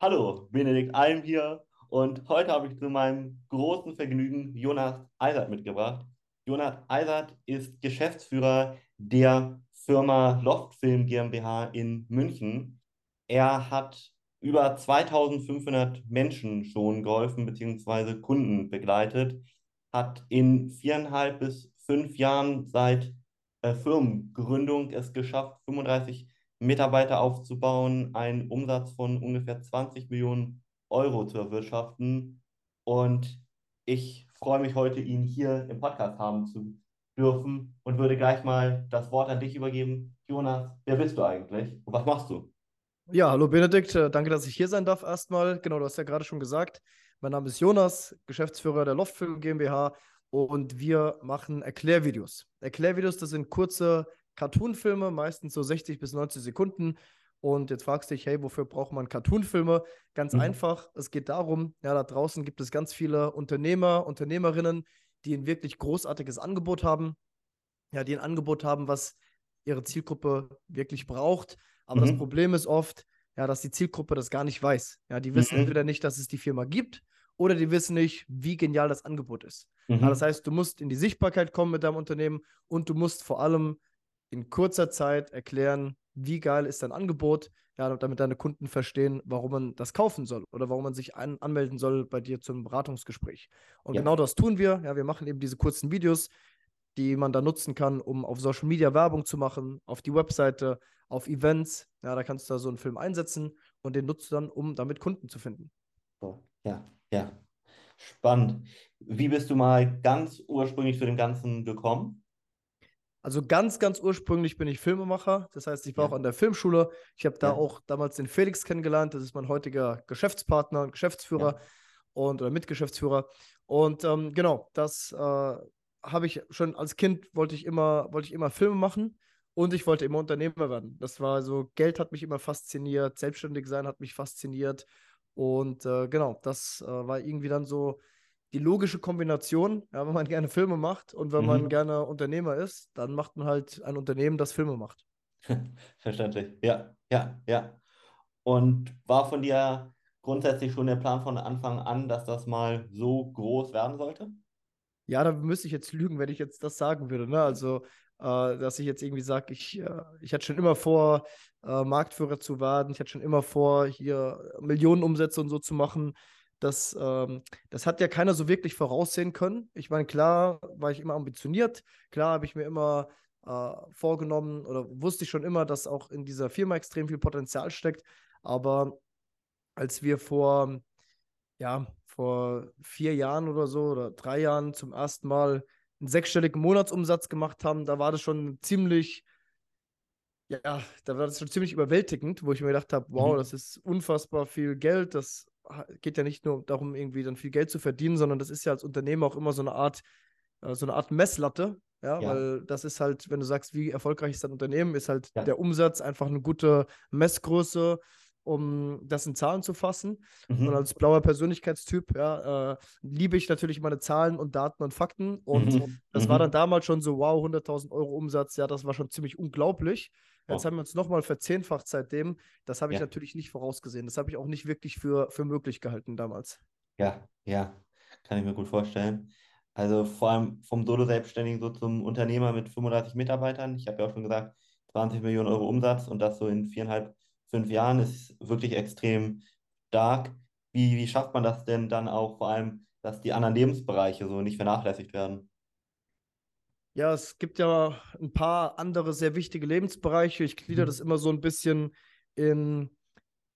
Hallo, Benedikt Alm hier und heute habe ich zu meinem großen Vergnügen Jonas Eisert mitgebracht. Jonas Eisert ist Geschäftsführer der Firma Loftfilm GmbH in München. Er hat über 2500 Menschen schon geholfen bzw. Kunden begleitet, hat in viereinhalb bis fünf Jahren seit äh, Firmengründung es geschafft, 35 Mitarbeiter aufzubauen, einen Umsatz von ungefähr 20 Millionen Euro zu erwirtschaften. Und ich freue mich heute, ihn hier im Podcast haben zu dürfen und würde gleich mal das Wort an dich übergeben. Jonas, wer bist du eigentlich und was machst du? Ja, hallo Benedikt, äh, danke, dass ich hier sein darf erstmal. Genau, du hast ja gerade schon gesagt, mein Name ist Jonas, Geschäftsführer der Loftfilm GmbH und wir machen Erklärvideos. Erklärvideos, das sind kurze Cartoonfilme, meistens so 60 bis 90 Sekunden. Und jetzt fragst du dich, hey, wofür braucht man Cartoonfilme? Ganz mhm. einfach, es geht darum, ja, da draußen gibt es ganz viele Unternehmer, Unternehmerinnen, die ein wirklich großartiges Angebot haben, ja, die ein Angebot haben, was ihre Zielgruppe wirklich braucht. Aber mhm. das Problem ist oft, ja, dass die Zielgruppe das gar nicht weiß. Ja, die wissen mhm. entweder nicht, dass es die Firma gibt oder die wissen nicht, wie genial das Angebot ist. Mhm. Ja, das heißt, du musst in die Sichtbarkeit kommen mit deinem Unternehmen und du musst vor allem in kurzer Zeit erklären, wie geil ist dein Angebot, ja, damit deine Kunden verstehen, warum man das kaufen soll oder warum man sich an, anmelden soll bei dir zum Beratungsgespräch. Und ja. genau das tun wir. Ja, wir machen eben diese kurzen Videos, die man da nutzen kann, um auf Social Media Werbung zu machen, auf die Webseite, auf Events. Ja, da kannst du da so einen Film einsetzen und den nutzt du dann, um damit Kunden zu finden. Ja, ja. Spannend. Wie bist du mal ganz ursprünglich zu dem Ganzen gekommen? Also ganz, ganz ursprünglich bin ich Filmemacher. Das heißt, ich war ja. auch an der Filmschule. Ich habe da ja. auch damals den Felix kennengelernt. Das ist mein heutiger Geschäftspartner und Geschäftsführer ja. und oder Mitgeschäftsführer. Und ähm, genau, das äh, habe ich schon als Kind wollte ich immer, wollte ich immer Filme machen und ich wollte immer Unternehmer werden. Das war so, Geld hat mich immer fasziniert, selbstständig sein hat mich fasziniert. Und äh, genau, das äh, war irgendwie dann so die logische Kombination, ja, wenn man gerne Filme macht und wenn mhm. man gerne Unternehmer ist, dann macht man halt ein Unternehmen, das Filme macht. Verständlich. Ja, ja, ja. Und war von dir grundsätzlich schon der Plan von Anfang an, dass das mal so groß werden sollte? Ja, da müsste ich jetzt lügen, wenn ich jetzt das sagen würde. Ne? Also, äh, dass ich jetzt irgendwie sage, ich, äh, ich hatte schon immer vor, äh, Marktführer zu werden. Ich hatte schon immer vor, hier Millionenumsätze und so zu machen. Das, ähm, das hat ja keiner so wirklich voraussehen können. Ich meine, klar war ich immer ambitioniert, klar habe ich mir immer äh, vorgenommen oder wusste ich schon immer, dass auch in dieser Firma extrem viel Potenzial steckt. Aber als wir vor, ja, vor vier Jahren oder so oder drei Jahren zum ersten Mal einen sechsstelligen Monatsumsatz gemacht haben, da war das schon ziemlich, ja, da war das schon ziemlich überwältigend, wo ich mir gedacht habe, wow, mhm. das ist unfassbar viel Geld, das geht ja nicht nur darum, irgendwie dann viel Geld zu verdienen, sondern das ist ja als Unternehmer auch immer so eine Art, äh, so eine Art Messlatte. Ja, ja, weil das ist halt, wenn du sagst, wie erfolgreich ist dein Unternehmen, ist halt ja. der Umsatz einfach eine gute Messgröße, um das in Zahlen zu fassen. Mhm. Und als blauer Persönlichkeitstyp, ja, äh, liebe ich natürlich meine Zahlen und Daten und Fakten. Und mhm. das war mhm. dann damals schon so, wow, 100.000 Euro Umsatz, ja, das war schon ziemlich unglaublich. Jetzt haben wir uns nochmal verzehnfacht seitdem. Das habe ich ja. natürlich nicht vorausgesehen. Das habe ich auch nicht wirklich für, für möglich gehalten damals. Ja, ja, kann ich mir gut vorstellen. Also vor allem vom Solo-Selbstständigen so zum Unternehmer mit 35 Mitarbeitern. Ich habe ja auch schon gesagt, 20 Millionen Euro Umsatz und das so in viereinhalb, fünf Jahren ist wirklich extrem stark. Wie, wie schafft man das denn dann auch vor allem, dass die anderen Lebensbereiche so nicht vernachlässigt werden? Ja, es gibt ja ein paar andere sehr wichtige Lebensbereiche. Ich glieder mhm. das immer so ein bisschen in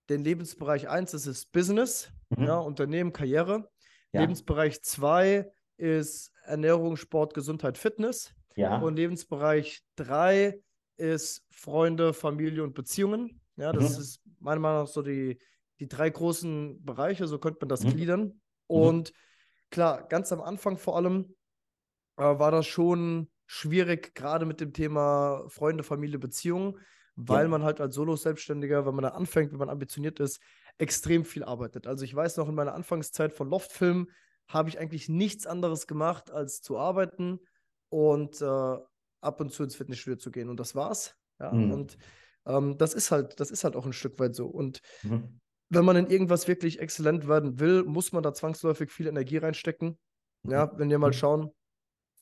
den Lebensbereich 1, das ist Business, mhm. ja, Unternehmen, Karriere. Ja. Lebensbereich 2 ist Ernährung, Sport, Gesundheit, Fitness. Ja. Und Lebensbereich 3 ist Freunde, Familie und Beziehungen. Ja, das mhm. ist meiner Meinung nach so die, die drei großen Bereiche, so könnte man das mhm. gliedern. Mhm. Und klar, ganz am Anfang vor allem äh, war das schon schwierig, gerade mit dem Thema Freunde, Familie, Beziehungen, weil ja. man halt als Solo-Selbstständiger, wenn man da anfängt, wenn man ambitioniert ist, extrem viel arbeitet. Also ich weiß noch, in meiner Anfangszeit von Loftfilm habe ich eigentlich nichts anderes gemacht, als zu arbeiten und äh, ab und zu ins Fitnessstudio zu gehen. Und das war's. Ja? Mhm. Und ähm, das ist halt, das ist halt auch ein Stück weit so. Und mhm. wenn man in irgendwas wirklich exzellent werden will, muss man da zwangsläufig viel Energie reinstecken. Ja, wenn wir mal Mhm. schauen,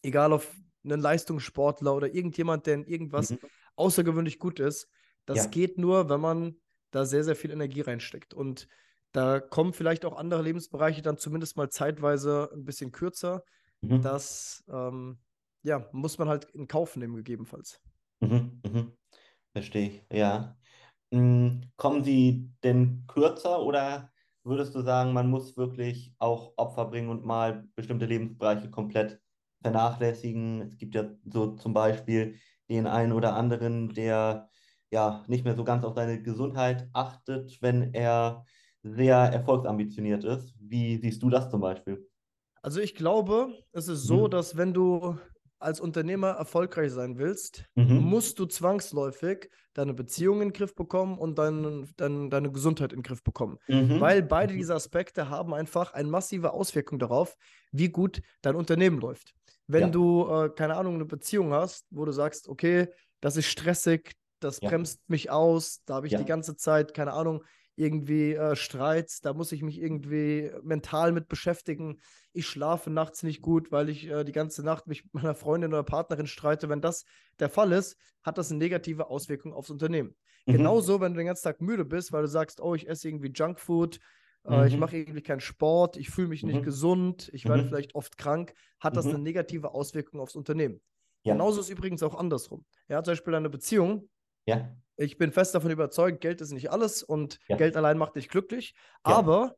egal auf einen Leistungssportler oder irgendjemand, der in irgendwas Mhm. außergewöhnlich gut ist, das Ja. geht nur, wenn man da sehr, sehr viel Energie reinsteckt. Und da kommen vielleicht auch andere Lebensbereiche dann zumindest mal zeitweise ein bisschen kürzer. Mhm. Das ähm, ja, muss man halt in Kauf nehmen, gegebenenfalls. Mhm. Mhm. Verstehe ich, ja. Mm, Kommen sie denn kürzer oder würdest du sagen, man muss wirklich auch Opfer bringen und mal bestimmte Lebensbereiche komplett vernachlässigen? Es gibt ja so zum Beispiel den einen oder anderen, der ja nicht mehr so ganz auf seine Gesundheit achtet, wenn er sehr erfolgsambitioniert ist. Wie siehst du das zum Beispiel? Also ich glaube, es ist so, Mhm. dass wenn du als Unternehmer erfolgreich sein willst, Mhm. musst du zwangsläufig deine Beziehung in den Griff bekommen und dein, dein, deine Gesundheit in den Griff bekommen. Mhm. Weil beide Mhm. diese Aspekte haben einfach eine massive Auswirkung darauf, wie gut dein Unternehmen läuft. Wenn Ja. du, äh, keine Ahnung, eine Beziehung hast, wo du sagst, okay, das ist stressig, das Ja. bremst mich aus, da habe ich Ja. die ganze Zeit, keine Ahnung, irgendwie äh, Streits, da muss ich mich irgendwie mental mit beschäftigen. Ich schlafe nachts nicht gut, weil ich äh, die ganze Nacht mich mit meiner Freundin oder Partnerin streite. Wenn das der Fall ist, hat das eine negative Auswirkung aufs Unternehmen. Mhm. Genauso, wenn du den ganzen Tag müde bist, weil du sagst, oh, ich esse irgendwie Junkfood, äh, ich Mhm. mache irgendwie keinen Sport, ich fühle mich nicht Mhm. gesund, ich werde Mhm. vielleicht oft krank, hat das Mhm. eine negative Auswirkung aufs Unternehmen. Ja. Genauso ist übrigens auch andersrum. Ja, zum Beispiel eine Beziehung. Ja. Ich bin fest davon überzeugt, Geld ist nicht alles und Ja. Geld allein macht dich glücklich. Aber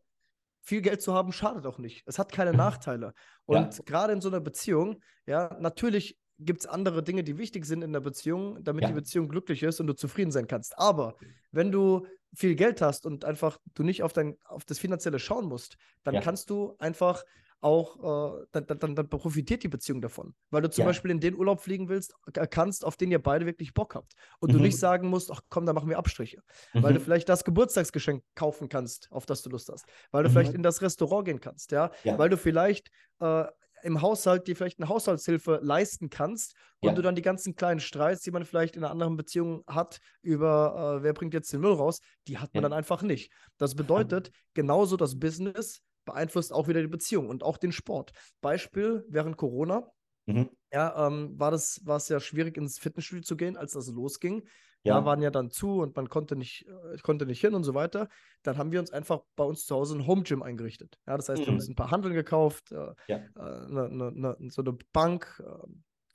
viel Geld zu haben schadet auch nicht. Es hat keine Nachteile. Und Ja. gerade in so einer Beziehung, ja, natürlich gibt es andere Dinge, die wichtig sind in der Beziehung, damit Ja. die Beziehung glücklich ist und du zufrieden sein kannst. Aber wenn du viel Geld hast und einfach du nicht auf, dein, auf das Finanzielle schauen musst, dann Ja. kannst du einfach auch, äh, dann, dann, dann profitiert die Beziehung davon. Weil du zum Ja. Beispiel in den Urlaub fliegen willst, äh, kannst, auf den ihr beide wirklich Bock habt. Und du Mhm. nicht sagen musst, ach komm, da machen wir Abstriche. Weil du Mhm. vielleicht das Geburtstagsgeschenk kaufen kannst, auf das du Lust hast. Weil du Mhm. vielleicht in das Restaurant gehen kannst, ja. Ja. Weil du vielleicht äh, im Haushalt dir vielleicht eine Haushaltshilfe leisten kannst und Ja. du dann die ganzen kleinen Streits, die man vielleicht in einer anderen Beziehung hat, über äh, wer bringt jetzt den Müll raus, die hat man Ja. dann einfach nicht. Das bedeutet, genauso das Business beeinflusst auch wieder die Beziehung und auch den Sport. Beispiel während Corona, Mhm. ja, ähm, war das, war es ja schwierig, ins Fitnessstudio zu gehen, als das losging. Ja, Ja. waren ja dann zu und man konnte nicht, äh, konnte nicht hin und so weiter. Dann haben wir uns einfach bei uns zu Hause ein Home Gym eingerichtet. Ja, das heißt, wir haben Mhm. uns ein paar Handeln gekauft, äh, Ja. äh, ne, ne, ne, so eine Bank, äh,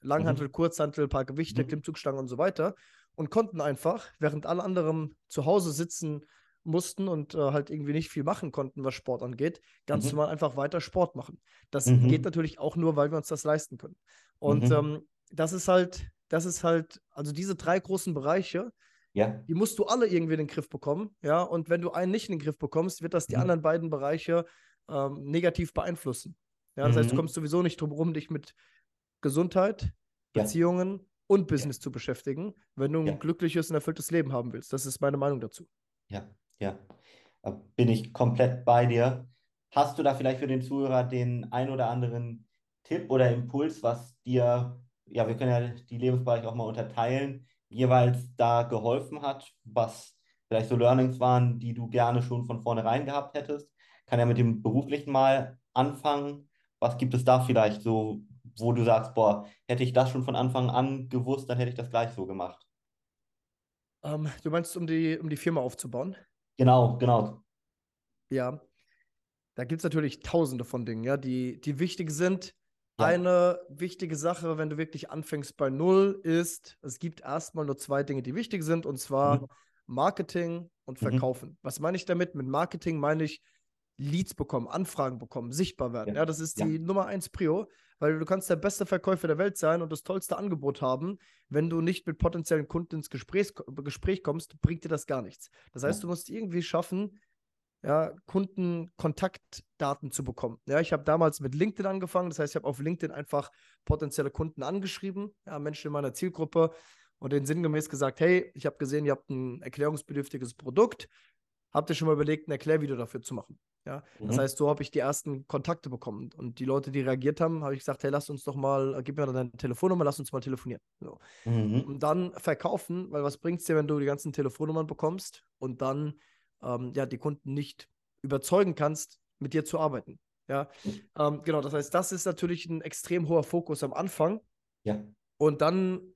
Langhantel, Kurzhantel, ein paar Gewichte, Mhm. Klimmzugstangen und so weiter und konnten einfach, während alle anderen zu Hause sitzen mussten und äh, halt irgendwie nicht viel machen konnten, was Sport angeht, ganz Mhm. normal einfach weiter Sport machen. Das Mhm. geht natürlich auch nur, weil wir uns das leisten können. Und Mhm. ähm, das ist halt, das ist halt, also diese drei großen Bereiche, Ja. die musst du alle irgendwie in den Griff bekommen, ja. Und wenn du einen nicht in den Griff bekommst, wird das die Mhm. anderen beiden Bereiche ähm, negativ beeinflussen. Ja, das heißt, du Mhm. kommst sowieso nicht drum herum, dich mit Gesundheit, Ja. Beziehungen und Business zu beschäftigen, wenn du ein Ja. glückliches und erfülltes Leben haben willst. Das ist meine Meinung dazu. Ja, ja. Da bin ich komplett bei dir. Hast du da vielleicht für den Zuhörer den ein oder anderen Tipp oder Impuls, was dir, ja, wir können ja die Lebensbereiche auch mal unterteilen, jeweils da geholfen hat, was vielleicht so Learnings waren, die du gerne schon von vornherein gehabt hättest? Kann ja mit dem beruflichen mal anfangen. Was gibt es da vielleicht so, wo du sagst, boah, hätte ich das schon von Anfang an gewusst, dann hätte ich das gleich so gemacht. Ähm, du meinst, um die, um die Firma aufzubauen? Genau, genau. Ja. Da gibt es natürlich tausende von Dingen, ja, die, die wichtig sind. Ja. Eine wichtige Sache, wenn du wirklich anfängst bei Null, ist, es gibt erstmal nur zwei Dinge, die wichtig sind, und zwar Mhm. Marketing und Mhm. Verkaufen. Was meine ich damit? Mit Marketing meine ich Leads bekommen, Anfragen bekommen, sichtbar werden. Ja. Ja, das ist Ja. die Nummer eins Prio, weil du kannst der beste Verkäufer der Welt sein und das tollste Angebot haben. Wenn du nicht mit potenziellen Kunden ins Gespräch, Gespräch kommst, bringt dir das gar nichts. Das heißt, du musst irgendwie schaffen, ja, Kundenkontaktdaten zu bekommen. Ja, ich habe damals mit LinkedIn angefangen. Das heißt, ich habe auf LinkedIn einfach potenzielle Kunden angeschrieben, ja, Menschen in meiner Zielgruppe und denen sinngemäß gesagt, hey, ich habe gesehen, ihr habt ein erklärungsbedürftiges Produkt. Habt ihr schon mal überlegt, ein Erklärvideo dafür zu machen? Ja, das Mhm. heißt, so habe ich die ersten Kontakte bekommen. Und die Leute, die reagiert haben, habe ich gesagt, hey, lass uns doch mal, gib mir deine Telefonnummer, lass uns mal telefonieren. So. Mhm. Und dann verkaufen, weil was bringt es dir, wenn du die ganzen Telefonnummern bekommst und dann ähm, ja, die Kunden nicht überzeugen kannst, mit dir zu arbeiten. Ja, ähm, genau. Das heißt, das ist natürlich ein extrem hoher Fokus am Anfang. Ja. Und dann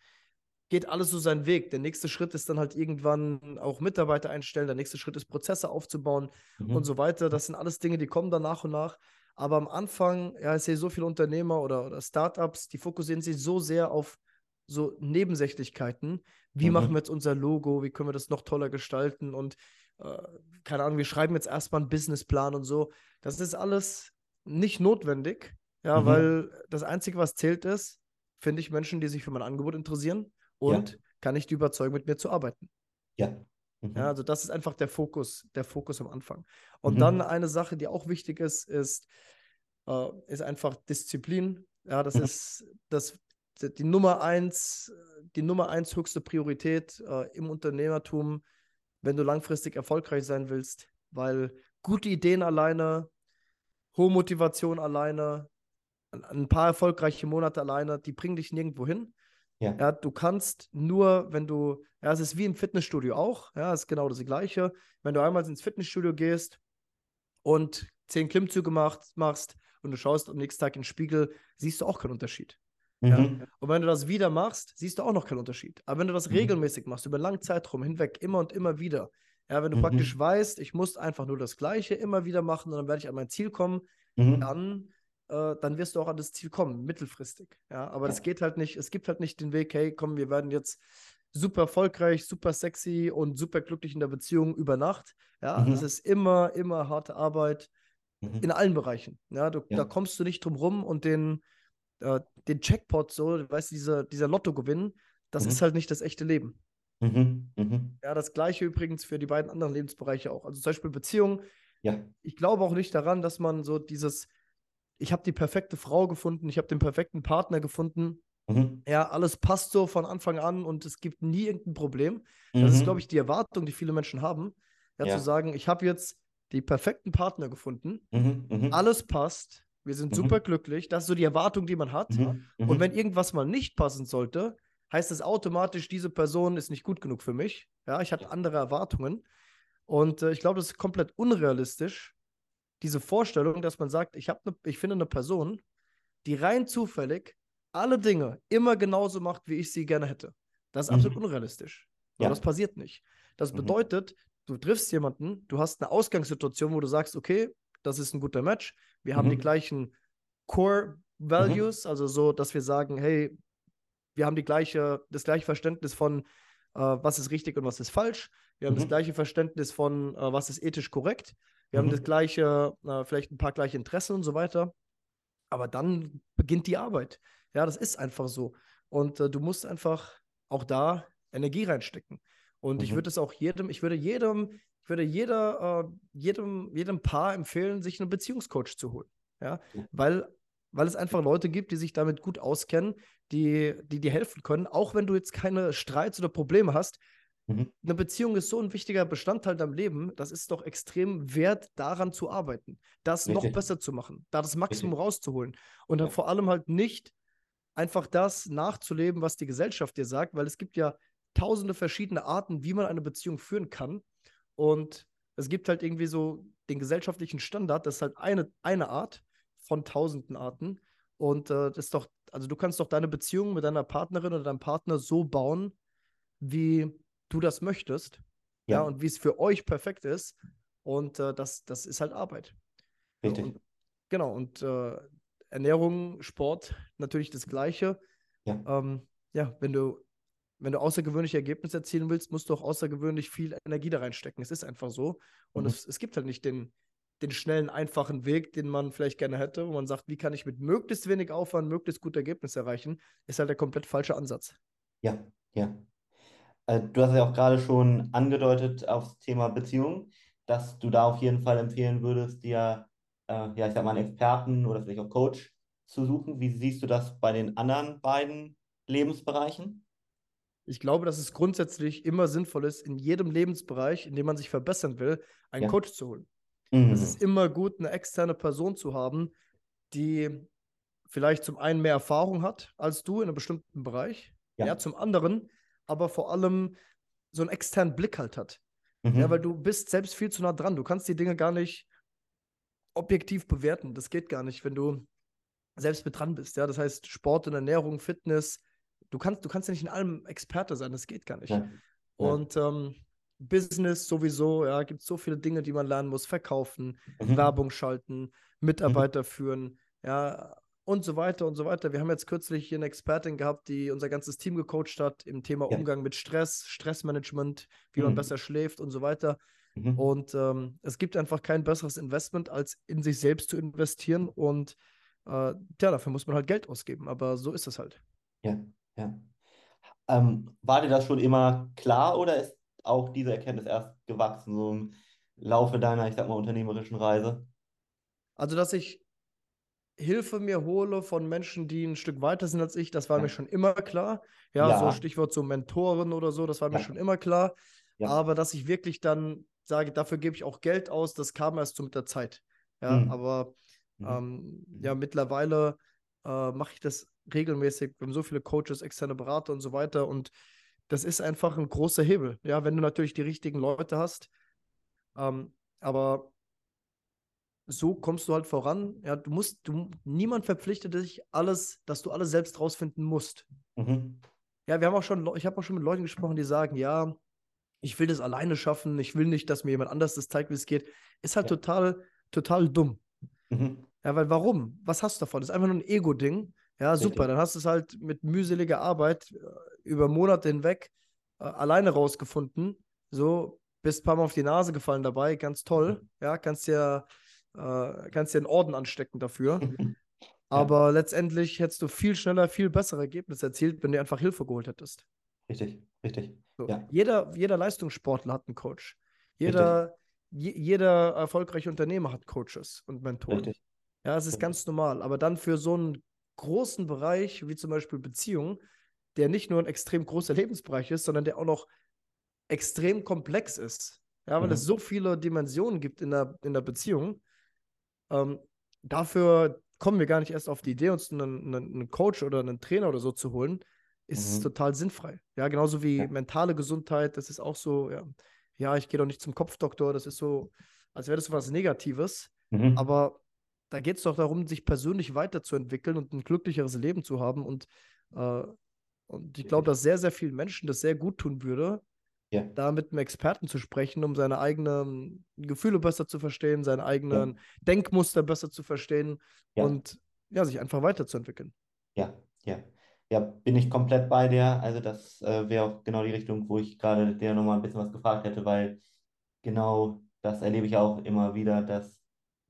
geht alles so seinen Weg. Der nächste Schritt ist dann halt irgendwann auch Mitarbeiter einstellen. Der nächste Schritt ist Prozesse aufzubauen Mhm. und so weiter. Das sind alles Dinge, die kommen dann nach und nach. Aber am Anfang, ja, ich sehe so viele Unternehmer oder, oder Startups, die fokussieren sich so sehr auf so Nebensächlichkeiten. Wie Mhm. machen wir jetzt unser Logo? Wie können wir das noch toller gestalten? Und keine Ahnung, wir schreiben jetzt erstmal einen Businessplan und so. Das ist alles nicht notwendig, ja, Mhm. weil das Einzige, was zählt ist, finde ich Menschen, die sich für mein Angebot interessieren und kann ich die überzeugen, mit mir zu arbeiten. Ja. Mhm. Ja, also das ist einfach der Fokus, der Fokus am Anfang. Und Mhm. dann eine Sache, die auch wichtig ist, ist, äh, ist einfach Disziplin. Ja, das Mhm. ist das, die, die Nummer eins, die Nummer eins höchste Priorität äh, im Unternehmertum, wenn du langfristig erfolgreich sein willst, weil gute Ideen alleine, hohe Motivation alleine, ein- paar erfolgreiche Monate alleine, die bringen dich nirgendwo hin. Ja. Ja, du kannst nur, wenn du, ja, es ist wie im Fitnessstudio auch, ja, es ist genau das Gleiche. Wenn du einmal ins Fitnessstudio gehst und zehn Klimmzüge machst, machst und du schaust am nächsten Tag in den Spiegel, siehst du auch keinen Unterschied. Ja. Mhm. Und wenn du das wieder machst, siehst du auch noch keinen Unterschied. Aber wenn du das Mhm. regelmäßig machst, über langen Zeitraum hinweg, immer und immer wieder, ja, wenn du Mhm. praktisch weißt, ich muss einfach nur das Gleiche immer wieder machen und dann werde ich an mein Ziel kommen, Mhm. dann, äh, dann wirst du auch an das Ziel kommen, mittelfristig. Ja, aber Ja. es geht halt nicht, es gibt halt nicht den Weg, hey, komm, wir werden jetzt super erfolgreich, super sexy und super glücklich in der Beziehung über Nacht. Ja, Mhm. das ist immer, immer harte Arbeit Mhm. in allen Bereichen. Ja, du, Ja. da kommst du nicht drum rum und den, äh, den Jackpot, so, weißt du, dieser, dieser Lottogewinn, das Mhm. ist halt nicht das echte Leben. Mhm. Mhm. Ja, das gleiche übrigens für die beiden anderen Lebensbereiche auch. Also zum Beispiel Beziehungen. Ja. Ich glaube auch nicht daran, dass man so dieses, ich habe die perfekte Frau gefunden, ich habe den perfekten Partner gefunden. Mhm. Ja, alles passt so von Anfang an und es gibt nie irgendein Problem. Das ist, Mhm. glaube ich, die Erwartung, die viele Menschen haben. Ja, Ja. zu sagen, ich habe jetzt die perfekten Partner gefunden, Mhm. Mhm. alles passt, wir sind Mhm. super glücklich. Das ist so die Erwartung, die man hat. Mhm. Mhm. Und wenn irgendwas mal nicht passen sollte, heißt es automatisch, diese Person ist nicht gut genug für mich. Ja, ich hatte andere Erwartungen. Und äh, ich glaube, das ist komplett unrealistisch, diese Vorstellung, dass man sagt, ich, ne, ich finde eine Person, die rein zufällig alle Dinge immer genauso macht, wie ich sie gerne hätte. Das ist Mhm. absolut unrealistisch. Ja. das passiert nicht. Das Mhm. bedeutet, du triffst jemanden, du hast eine Ausgangssituation, wo du sagst, okay, das ist ein guter Match, wir haben die Mhm. gleichen Core Values, also so, dass wir sagen, hey, wir haben die gleiche, das gleiche Verständnis von, äh, was ist richtig und was ist falsch. Wir haben das Mhm. gleiche Verständnis von, äh, was ist ethisch korrekt. Wir haben Mhm. das gleiche, äh, vielleicht ein paar gleiche Interessen und so weiter. Aber dann beginnt die Arbeit. Ja, das ist einfach so. Und äh, du musst einfach auch da Energie reinstecken. Und ich Mhm. würde es auch jedem, ich würde jedem, würde jeder, äh, jedem, jedem Paar empfehlen, sich einen Beziehungscoach zu holen. Ja, weil, weil es einfach Leute gibt, die sich damit gut auskennen, die, die dir helfen können, auch wenn du jetzt keine Streits oder Probleme hast. Mhm. Eine Beziehung ist so ein wichtiger Bestandteil deinem Leben, das ist doch extrem wert, daran zu arbeiten, das noch Richtig. besser zu machen, da das Maximum Richtig. rauszuholen und dann Ja. vor allem halt nicht einfach das nachzuleben, was die Gesellschaft dir sagt, weil es gibt ja tausende verschiedene Arten, wie man eine Beziehung führen kann und es gibt halt irgendwie so den gesellschaftlichen Standard, das ist halt eine, eine Art von tausenden Arten und äh, das ist doch, also du kannst doch deine Beziehung mit deiner Partnerin oder deinem Partner so bauen, wie du das möchtest, ja, Ja. und wie es für euch perfekt ist. Und äh, das, das ist halt Arbeit. Richtig. Und, genau, und äh, Ernährung, Sport, natürlich das Gleiche. Ja. Ähm, ja, wenn du, wenn du außergewöhnliche Ergebnisse erzielen willst, musst du auch außergewöhnlich viel Energie da reinstecken. Es ist einfach so. Und Mhm. es, es gibt halt nicht den, den schnellen, einfachen Weg, den man vielleicht gerne hätte, wo man sagt, wie kann ich mit möglichst wenig Aufwand möglichst gute Ergebnisse erreichen, ist halt der komplett falsche Ansatz. Ja, ja. Äh, Du hast ja auch gerade schon angedeutet aufs Thema Beziehung, dass du da auf jeden Fall empfehlen würdest, dir, äh, ja, ich sag mal, einen Experten oder vielleicht auch Coach zu suchen. Wie siehst du das bei den anderen beiden Lebensbereichen? Ich glaube, dass es grundsätzlich immer sinnvoll ist, in jedem Lebensbereich, in dem man sich verbessern will, einen Ja. Coach zu holen. Mhm. Es ist immer gut, eine externe Person zu haben, die vielleicht zum einen mehr Erfahrung hat als du in einem bestimmten Bereich, Ja. ja, zum anderen, aber vor allem so einen externen Blick halt hat. Mhm. Ja, weil du bist selbst viel zu nah dran. Du kannst die Dinge gar nicht objektiv bewerten. Das geht gar nicht, wenn du selbst mit dran bist. Ja, das heißt Sport und Ernährung, Fitness. Du kannst, du kannst ja nicht in allem Experte sein. Das geht gar nicht. Ja. Und ähm, Business sowieso, ja, gibt so viele Dinge, die man lernen muss. Verkaufen, mhm. Werbung schalten, Mitarbeiter mhm. führen, ja, und so weiter und so weiter. Wir haben jetzt kürzlich hier eine Expertin gehabt, die unser ganzes Team gecoacht hat im Thema ja. Umgang mit Stress, Stressmanagement, wie mhm. man besser schläft und so weiter. Mhm. Und ähm, es gibt einfach kein besseres Investment, als in sich selbst zu investieren. Und äh, ja, dafür muss man halt Geld ausgeben. Aber so ist es halt. Ja, ja. Ähm, war dir das schon immer klar oder ist auch diese Erkenntnis erst gewachsen, so im Laufe deiner, ich sag mal, unternehmerischen Reise? Also, dass ich Hilfe mir hole von Menschen, die ein Stück weiter sind als ich, das war ja. mir schon immer klar. Ja, ja, so Stichwort so Mentoren oder so, das war mir ja. schon immer klar. Aber dass ich wirklich dann sage, dafür gebe ich auch Geld aus, das kam erst so mit der Zeit. Ja, mhm. aber mhm. ähm, ja, mittlerweile äh, mache ich das regelmäßig. Wir haben so viele Coaches, externe Berater und so weiter und das ist einfach ein großer Hebel. Ja, wenn du natürlich die richtigen Leute hast. Ähm, aber so kommst du halt voran. Ja, du musst, du, niemand verpflichtet dich alles, dass du alles selbst rausfinden musst. Mhm. Ja, wir haben auch schon, ich habe auch schon mit Leuten gesprochen, die sagen, ja, ich will das alleine schaffen, ich will nicht, dass mir jemand anders das zeigt, wie es geht. Ist halt ja. total, total dumm. Mhm. Ja, weil warum? Was hast du davon? Das ist einfach nur ein Ego-Ding. Ja, super. Dann hast du es halt mit mühseliger Arbeit äh, über Monate hinweg äh, alleine rausgefunden. So, bist ein paar Mal auf die Nase gefallen dabei, ganz toll. Mhm. Ja, kannst ja äh, kannst dir einen Orden anstecken dafür. Aber ja. letztendlich hättest du viel schneller, viel bessere Ergebnisse erzielt, wenn du einfach Hilfe geholt hättest. Richtig, richtig. So. Ja. Jeder, jeder Leistungssportler hat einen Coach. Jeder, je, jeder erfolgreiche Unternehmer hat Coaches und Mentoren. Richtig. Ja, es ist richtig. ganz normal. Aber dann für so einen großen Bereich, wie zum Beispiel Beziehungen, der nicht nur ein extrem großer Lebensbereich ist, sondern der auch noch extrem komplex ist. Ja, weil mhm. es so viele Dimensionen gibt in der, in der Beziehung, ähm, dafür kommen wir gar nicht erst auf die Idee, uns einen, einen Coach oder einen Trainer oder so zu holen, ist mhm. total sinnfrei. Ja, genauso wie ja. mentale Gesundheit, das ist auch so, ja, ja ich gehe doch nicht zum Kopfdoktor, das ist so, als wäre das so was Negatives. Mhm. Aber da geht es doch darum, sich persönlich weiterzuentwickeln und ein glücklicheres Leben zu haben. Und, äh, und ich glaube, dass sehr, sehr vielen Menschen das sehr gut tun würde, ja. da mit einem Experten zu sprechen, um seine eigenen Gefühle besser zu verstehen, seine eigenen ja. Denkmuster besser zu verstehen ja. und ja, sich einfach weiterzuentwickeln. Ja, ja. Ja, bin ich komplett bei dir. Also das äh, wäre auch genau die Richtung, wo ich gerade dir nochmal ein bisschen was gefragt hätte, weil genau das erlebe ich auch immer wieder, dass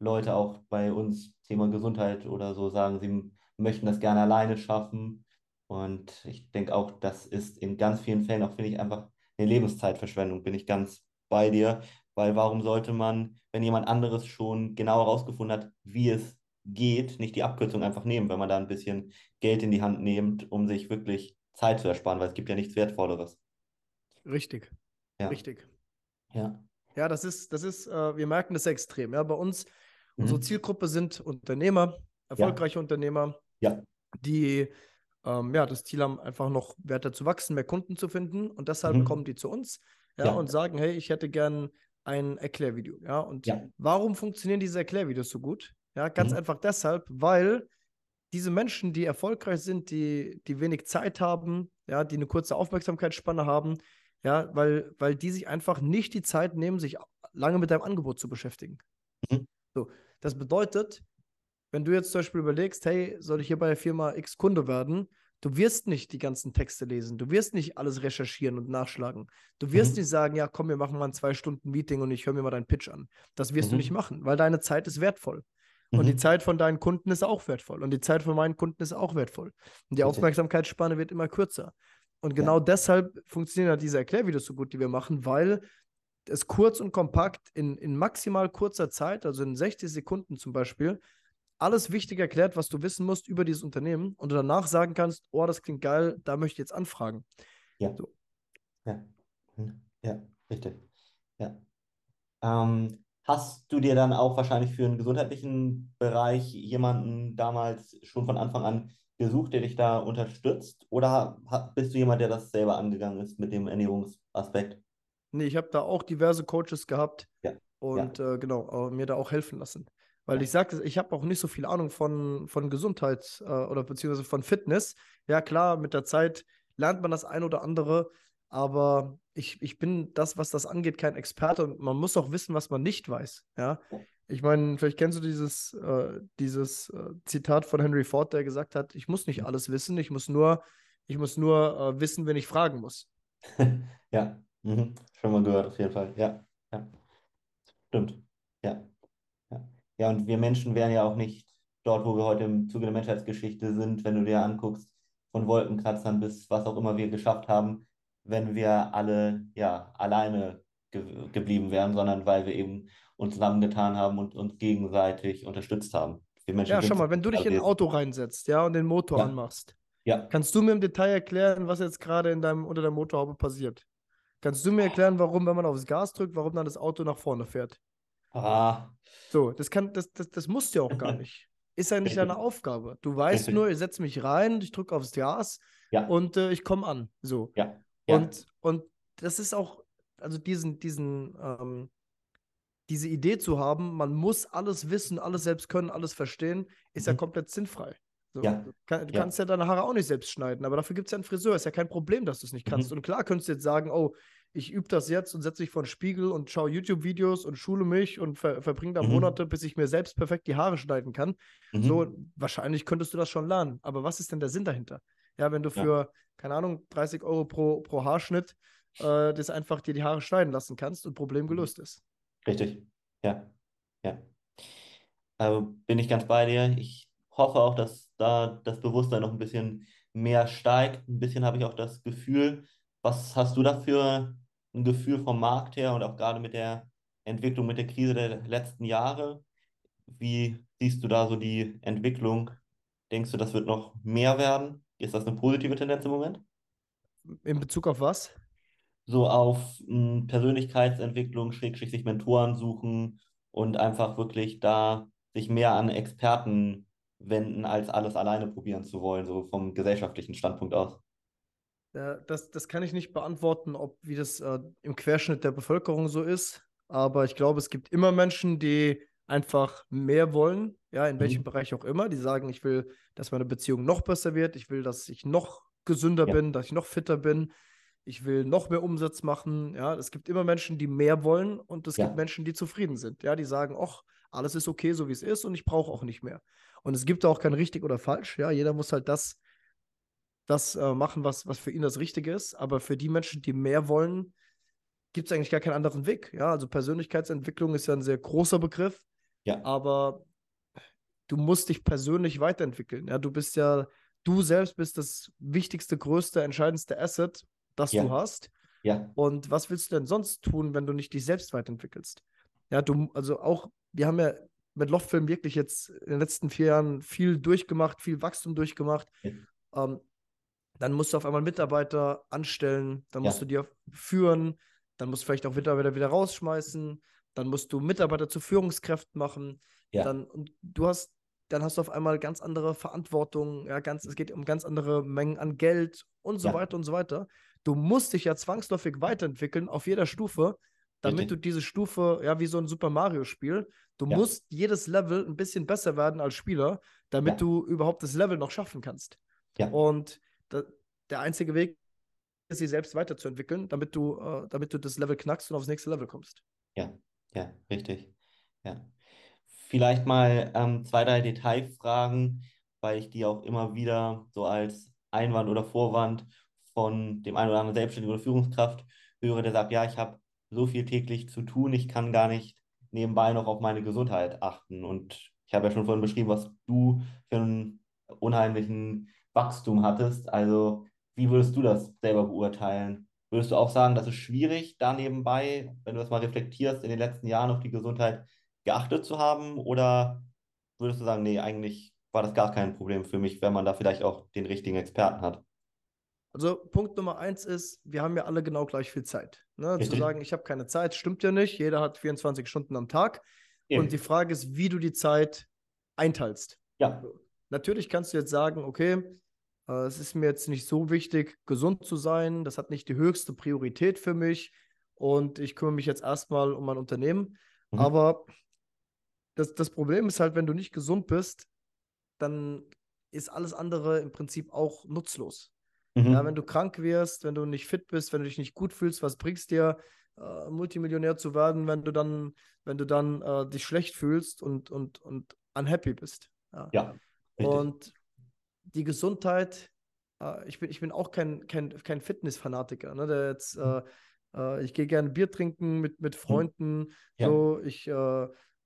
Leute auch bei uns Thema Gesundheit oder so sagen, sie möchten das gerne alleine schaffen. Und ich denke auch, das ist in ganz vielen Fällen auch, finde ich, einfach eine Lebenszeitverschwendung, bin ich ganz bei dir. Weil warum sollte man, wenn jemand anderes schon genau herausgefunden hat, wie es geht, nicht die Abkürzung einfach nehmen, wenn man da ein bisschen Geld in die Hand nimmt, um sich wirklich Zeit zu ersparen, weil es gibt ja nichts Wertvolleres. Richtig. Ja. Richtig. Ja. Ja, das ist, das ist, äh, wir merken das extrem. Ja, bei uns, mhm. unsere Zielgruppe sind Unternehmer, erfolgreiche ja. Unternehmer, ja. die ähm, ja, das Ziel haben, einfach noch weiter zu wachsen, mehr Kunden zu finden. Und deshalb mhm. kommen die zu uns ja, und sagen, hey, ich hätte gern ein Erklärvideo. Ja, und warum funktionieren diese Erklärvideos so gut? Ja, ganz mhm. einfach deshalb, weil diese Menschen, die erfolgreich sind, die, die wenig Zeit haben, ja, die eine kurze Aufmerksamkeitsspanne haben, ja, weil, weil die sich einfach nicht die Zeit nehmen, sich lange mit deinem Angebot zu beschäftigen. Mhm. So, das bedeutet, wenn du jetzt zum Beispiel überlegst, hey, soll ich hier bei der Firma X Kunde werden? Du wirst nicht die ganzen Texte lesen. Du wirst nicht alles recherchieren und nachschlagen. Du wirst mhm. nicht sagen, ja, komm, wir machen mal ein zwei Stunden Meeting und ich höre mir mal deinen Pitch an. Das wirst mhm. du nicht machen, weil deine Zeit ist wertvoll. Mhm. Und die mhm. Zeit von deinen Kunden ist auch wertvoll. Und die Zeit von meinen Kunden ist auch wertvoll. Und die Aufmerksamkeitsspanne wird immer kürzer. Und genau ja. deshalb funktionieren ja diese Erklärvideos so gut, die wir machen, weil es kurz und kompakt in, in maximal kurzer Zeit, also in 60 Sekunden zum Beispiel, alles wichtig erklärt, was du wissen musst über dieses Unternehmen und du danach sagen kannst, oh, das klingt geil, da möchte ich jetzt anfragen. Ja. So. Ja. Hm. Ja, richtig. Ja. Ähm, hast du dir dann auch wahrscheinlich für einen gesundheitlichen Bereich jemanden damals schon von Anfang an gesucht, der dich da unterstützt? Oder bist du jemand, der das selber angegangen ist mit dem Ernährungsaspekt? Nee, ich habe da auch diverse Coaches gehabt Ja. und äh, genau, äh, mir da auch helfen lassen. Weil Ja. ich sage, ich habe auch nicht so viel Ahnung von, von Gesundheit äh, oder beziehungsweise von Fitness. Ja, klar, mit der Zeit lernt man das ein oder andere, aber ich, ich bin das, was das angeht, kein Experte und man muss auch wissen, was man nicht weiß. Ja. Ich meine, vielleicht kennst du dieses, äh, dieses äh, Zitat von Henry Ford, der gesagt hat, ich muss nicht alles wissen, ich muss nur, ich muss nur äh, wissen, wenn ich fragen muss. Ja, mhm. Schon mal gehört, auf jeden Fall. Ja, ja. Stimmt. Ja, ja. Ja, und wir Menschen wären ja auch nicht dort, wo wir heute im Zuge der Menschheitsgeschichte sind, wenn du dir anguckst, von Wolkenkratzern bis was auch immer wir geschafft haben, wenn wir alle ja alleine ge geblieben wären, sondern weil wir eben uns zusammengetan haben und uns gegenseitig unterstützt haben. Wir Menschen Ja, sind schau mal, wenn du dich in ein. Auto reinsetzt, ja, und den Motor Ja. anmachst, Ja, kannst du mir im Detail erklären, was jetzt gerade in deinem, unter der Motorhaube passiert? Kannst du mir erklären, warum, wenn man aufs Gas drückt, warum dann das Auto nach vorne fährt? ah, So, das kann, das, das, das musst du ja auch gar nicht. Ist ja nicht deine Aufgabe. Du weißt nur, ich setze mich rein, ich drücke aufs Gas ja, und äh, ich komme an. So. ja, ja, Und, und das ist auch, also diesen, diesen, ähm, diese Idee zu haben, man muss alles wissen, alles selbst können, alles verstehen, ist ja Mhm. komplett sinnfrei. So, Ja, du, kann, du ja. kannst ja deine Haare auch nicht selbst schneiden, aber dafür gibt es ja einen Friseur. Ist ja kein Problem, dass du es nicht kannst. Mhm. Und klar könntest du jetzt sagen, oh, ich übe das jetzt und setze mich vor den Spiegel und schaue YouTube-Videos und schule mich und ver verbringe da Mhm. Monate, bis ich mir selbst perfekt die Haare schneiden kann. mhm. So, wahrscheinlich könntest du das schon lernen. Aber was ist denn der Sinn dahinter? Ja, wenn du Ja. für, keine Ahnung, 30 Euro pro, pro Haarschnitt äh, das einfach dir die Haare schneiden lassen kannst und Problem Mhm. gelöst ist. Richtig. Ja, ja. Also bin ich ganz bei dir. Ich hoffe auch, dass da das Bewusstsein noch ein bisschen mehr steigt. Ein bisschen habe ich auch das Gefühl. Was hast du dafür ein Gefühl vom Markt her und auch gerade mit der Entwicklung, mit der Krise der letzten Jahre? Wie siehst du da so die Entwicklung? Denkst du, das wird noch mehr werden? Ist das eine positive Tendenz im Moment? In Bezug auf was? so auf mh, Persönlichkeitsentwicklung, Schrägstrich sich Mentoren suchen und einfach wirklich da sich mehr an Experten wenden, als alles alleine probieren zu wollen, so vom gesellschaftlichen Standpunkt aus. Das, das kann ich nicht beantworten, ob wie das äh, im Querschnitt der Bevölkerung so ist. Aber ich glaube, es gibt immer Menschen, die einfach mehr wollen, ja, in welchem Mhm. Bereich auch immer. Die sagen, ich will, dass meine Beziehung noch besser wird, ich will, dass ich noch gesünder Ja. bin, dass ich noch fitter bin, ich will noch mehr Umsatz machen. Ja, es gibt immer Menschen, die mehr wollen und es Ja. gibt Menschen, die zufrieden sind. Ja, die sagen, ach, alles ist okay, so wie es ist und ich brauche auch nicht mehr. Und es gibt auch kein richtig oder falsch. Ja, jeder muss halt das das äh, machen, was, was für ihn das Richtige ist. Aber für die Menschen, die mehr wollen, gibt es eigentlich gar keinen anderen Weg. Ja, also Persönlichkeitsentwicklung ist ja ein sehr großer Begriff, Ja, aber du musst dich persönlich weiterentwickeln. Ja, du bist ja, du selbst bist das wichtigste, größte, entscheidendste Asset, das Ja. du hast. ja, Und was willst du denn sonst tun, wenn du nicht dich selbst weiterentwickelst? Ja, du, also auch, wir haben ja mit Loftfilm wirklich jetzt in den letzten vier Jahren viel durchgemacht, viel Wachstum durchgemacht. Ja. Ähm, dann musst du auf einmal Mitarbeiter anstellen, dann Ja. musst du die führen, dann musst du vielleicht auch Mitarbeiter wieder rausschmeißen, dann musst du Mitarbeiter zu Führungskräften machen, Ja. dann und du hast, dann hast du auf einmal ganz andere Verantwortung, ja, ganz, es geht um ganz andere Mengen an Geld und so Ja. weiter und so weiter. Du musst dich ja zwangsläufig weiterentwickeln auf jeder Stufe, damit Richtig. du diese Stufe, ja, wie so ein Super Mario-Spiel, du Ja. musst jedes Level ein bisschen besser werden als Spieler, damit Ja. du überhaupt das Level noch schaffen kannst. Ja. Und da, der einzige Weg ist, sich selbst weiterzuentwickeln, damit du, äh, damit du das Level knackst und aufs nächste Level kommst. Ja, ja, richtig. Ja. Vielleicht mal ähm, zwei, drei Detailfragen, weil ich die auch immer wieder so als Einwand oder Vorwand von dem einen oder anderen Selbstständigen oder Führungskraft höre, der sagt, ja, ich habe so viel täglich zu tun, ich kann gar nicht nebenbei noch auf meine Gesundheit achten. Und ich habe ja schon vorhin beschrieben, was du für einen unheimlichen Wachstum hattest. Also, wie würdest du das selber beurteilen? Würdest du auch sagen, das ist schwierig, da nebenbei, wenn du das mal reflektierst, in den letzten Jahren auf die Gesundheit geachtet zu haben? Oder würdest du sagen, nee, eigentlich war das gar kein Problem für mich, wenn man da vielleicht auch den richtigen Experten hat? Also Punkt Nummer eins ist, wir haben ja alle genau gleich viel Zeit. Ne? Zu sagen, ich habe keine Zeit, stimmt ja nicht. Jeder hat 24 Stunden am Tag. Eben. Und die Frage ist, wie du die Zeit einteilst. Ja, Natürlich kannst du jetzt sagen, okay, äh, es ist mir jetzt nicht so wichtig, gesund zu sein. Das hat nicht die höchste Priorität für mich. und ich kümmere mich jetzt erstmal um mein Unternehmen. Mhm. Aber das, das Problem ist halt, wenn du nicht gesund bist, dann ist alles andere im Prinzip auch nutzlos. Mhm. Ja, wenn du krank wirst, wenn du nicht fit bist, wenn du dich nicht gut fühlst, was bringst dir, äh, Multimillionär zu werden, wenn du dann, wenn du dann äh, dich schlecht fühlst und, und, und unhappy bist. Ja. Ja. Und die Gesundheit, äh, ich, bin, ich bin auch kein, kein, kein Fitnessfanatiker, ne, der jetzt, äh, äh, ich gehe gerne Bier trinken mit, mit Freunden, Ja. so, ich, äh,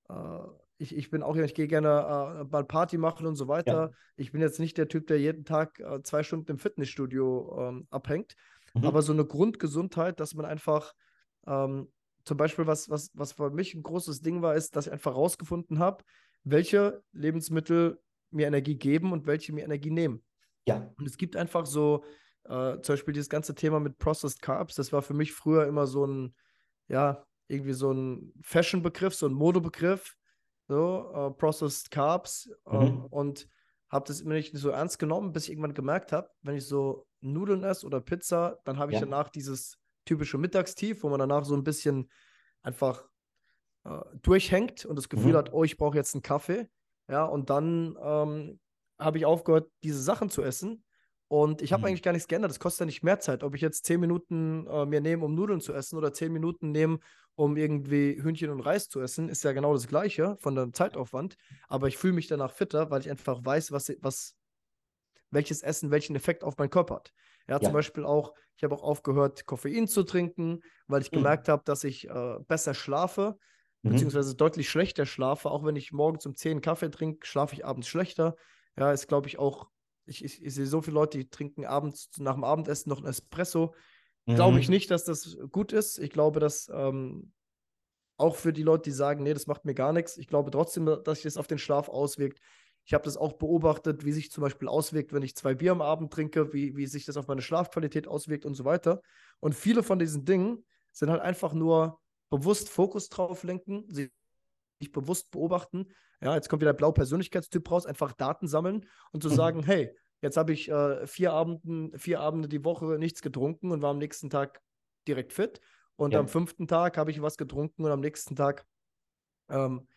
äh, ich, ich bin auch, ich gehe gerne äh, mal Party machen und so weiter. Ich bin jetzt nicht der Typ, der jeden Tag äh, zwei Stunden im Fitnessstudio ähm, abhängt, Mhm. aber so eine Grundgesundheit, dass man einfach ähm, zum Beispiel, was, was, was für mich ein großes Ding war, ist, dass ich einfach rausgefunden habe, welche Lebensmittel mir Energie geben und welche mir Energie nehmen. Ja, Und es gibt einfach so, äh, zum Beispiel dieses ganze Thema mit Processed Carbs, das war für mich früher immer so ein, ja, irgendwie so ein Fashion-Begriff, so ein Modebegriff, so, äh, Processed Carbs. Ähm, Mhm. und habe das immer nicht so ernst genommen, bis ich irgendwann gemerkt habe, wenn ich so Nudeln esse oder Pizza, dann habe ich Ja. danach dieses typische Mittagstief, wo man danach so ein bisschen einfach äh, durchhängt und das Gefühl Mhm. hat, oh, ich brauche jetzt einen Kaffee. Ja, und dann ähm, habe ich aufgehört, diese Sachen zu essen. Und ich habe Mhm. eigentlich gar nichts geändert. Das kostet ja nicht mehr Zeit. Ob ich jetzt zehn Minuten äh, mir nehme, um Nudeln zu essen, oder zehn Minuten nehme, um irgendwie Hühnchen und Reis zu essen, ist ja genau das Gleiche von dem Zeitaufwand. Aber ich fühle mich danach fitter, weil ich einfach weiß, was, was, welches Essen welchen Effekt auf meinen Körper hat. Ja, zum Ja. Beispiel auch, ich habe auch aufgehört, Koffein zu trinken, weil ich Mhm. gemerkt habe, dass ich äh, besser schlafe, Mhm. beziehungsweise deutlich schlechter schlafe. Auch wenn ich morgens um 10 Kaffee trinke, schlafe ich abends schlechter. Ja, ist, glaube ich, auch, ich, ich, ich sehe so viele Leute, die trinken abends nach dem Abendessen noch einen Espresso. Glaube ich Mhm. nicht, dass das gut ist. Ich glaube, dass ähm, auch für die Leute, die sagen, nee, das macht mir gar nichts, ich glaube trotzdem, dass sich das auf den Schlaf auswirkt. Ich habe das auch beobachtet, wie sich zum Beispiel auswirkt, wenn ich zwei Bier am Abend trinke, wie, wie sich das auf meine Schlafqualität auswirkt und so weiter. Und viele von diesen Dingen sind halt einfach nur bewusst Fokus drauf lenken, sich bewusst beobachten. Ja, jetzt kommt wieder der Blau-Persönlichkeitstyp raus, einfach Daten sammeln und zu Mhm. sagen, hey, jetzt habe ich äh, vier, Abenden, vier Abende die Woche nichts getrunken und war am nächsten Tag direkt fit. Und Ja. am fünften Tag habe ich was getrunken und am nächsten Tag ähm,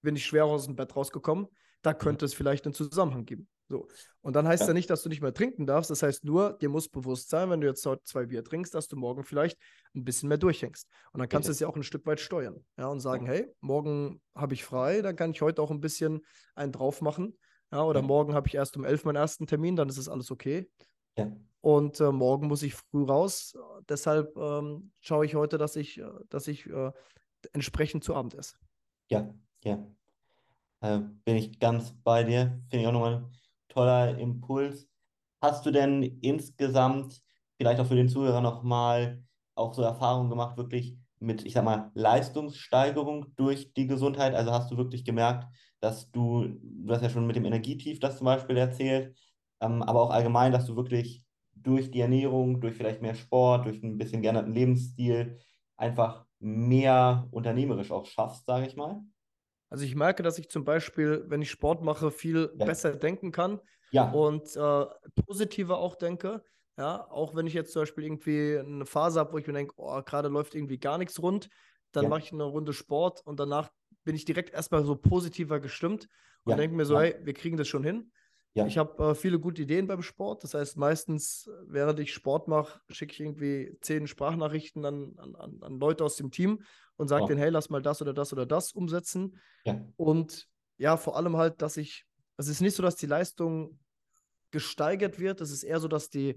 bin ich schwer aus dem Bett rausgekommen. Da könnte es vielleicht einen Zusammenhang geben. So. Und dann heißt ja. Ja. nicht, dass du nicht mehr trinken darfst. Das heißt nur, dir muss bewusst sein, wenn du jetzt heute zwei Bier trinkst, dass du morgen vielleicht ein bisschen mehr durchhängst. Und dann kannst du es ja auch ein Stück weit steuern. Ja, und sagen, hey, morgen habe ich frei, dann kann ich heute auch ein bisschen einen drauf machen. Ja, oder Ja. morgen habe ich erst um elf meinen ersten Termin, dann ist es alles okay. Ja. Und äh, morgen muss ich früh raus. Deshalb ähm, schaue ich heute, dass ich, äh, dass ich äh, entsprechend zu Abend esse. Ja, ja. Äh, bin ich ganz bei dir. Finde ich auch nochmal toller Impuls. Hast du denn insgesamt vielleicht auch für den Zuhörer nochmal auch so Erfahrungen gemacht, wirklich mit, ich sag mal, Leistungssteigerung durch die Gesundheit? Also hast du wirklich gemerkt, dass du, du hast ja schon mit dem Energietief das zum Beispiel erzählt, ähm, aber auch allgemein, dass du wirklich durch die Ernährung, durch vielleicht mehr Sport, durch ein bisschen geänderten Lebensstil einfach mehr unternehmerisch auch schaffst, sage ich mal? Also ich merke, dass ich zum Beispiel, wenn ich Sport mache, viel Ja. besser denken kann Ja, und äh, positiver auch denke. Ja, auch wenn ich jetzt zum Beispiel irgendwie eine Phase habe, wo ich mir denke, oh, gerade läuft irgendwie gar nichts rund, dann Ja. mache ich eine Runde Sport und danach bin ich direkt erstmal so positiver gestimmt und Ja, denke mir so, hey, wir kriegen das schon hin. ja, Ich habe äh, viele gute Ideen beim Sport. Das heißt, meistens, äh, während ich Sport mache, schicke ich irgendwie zehn Sprachnachrichten an, an- an Leute aus dem Team und sage Wow. denen, hey, lass mal das oder das oder das umsetzen. ja, Und ja, vor allem halt, dass ich, es ist nicht so, dass die Leistung gesteigert wird. Es ist eher so, dass die,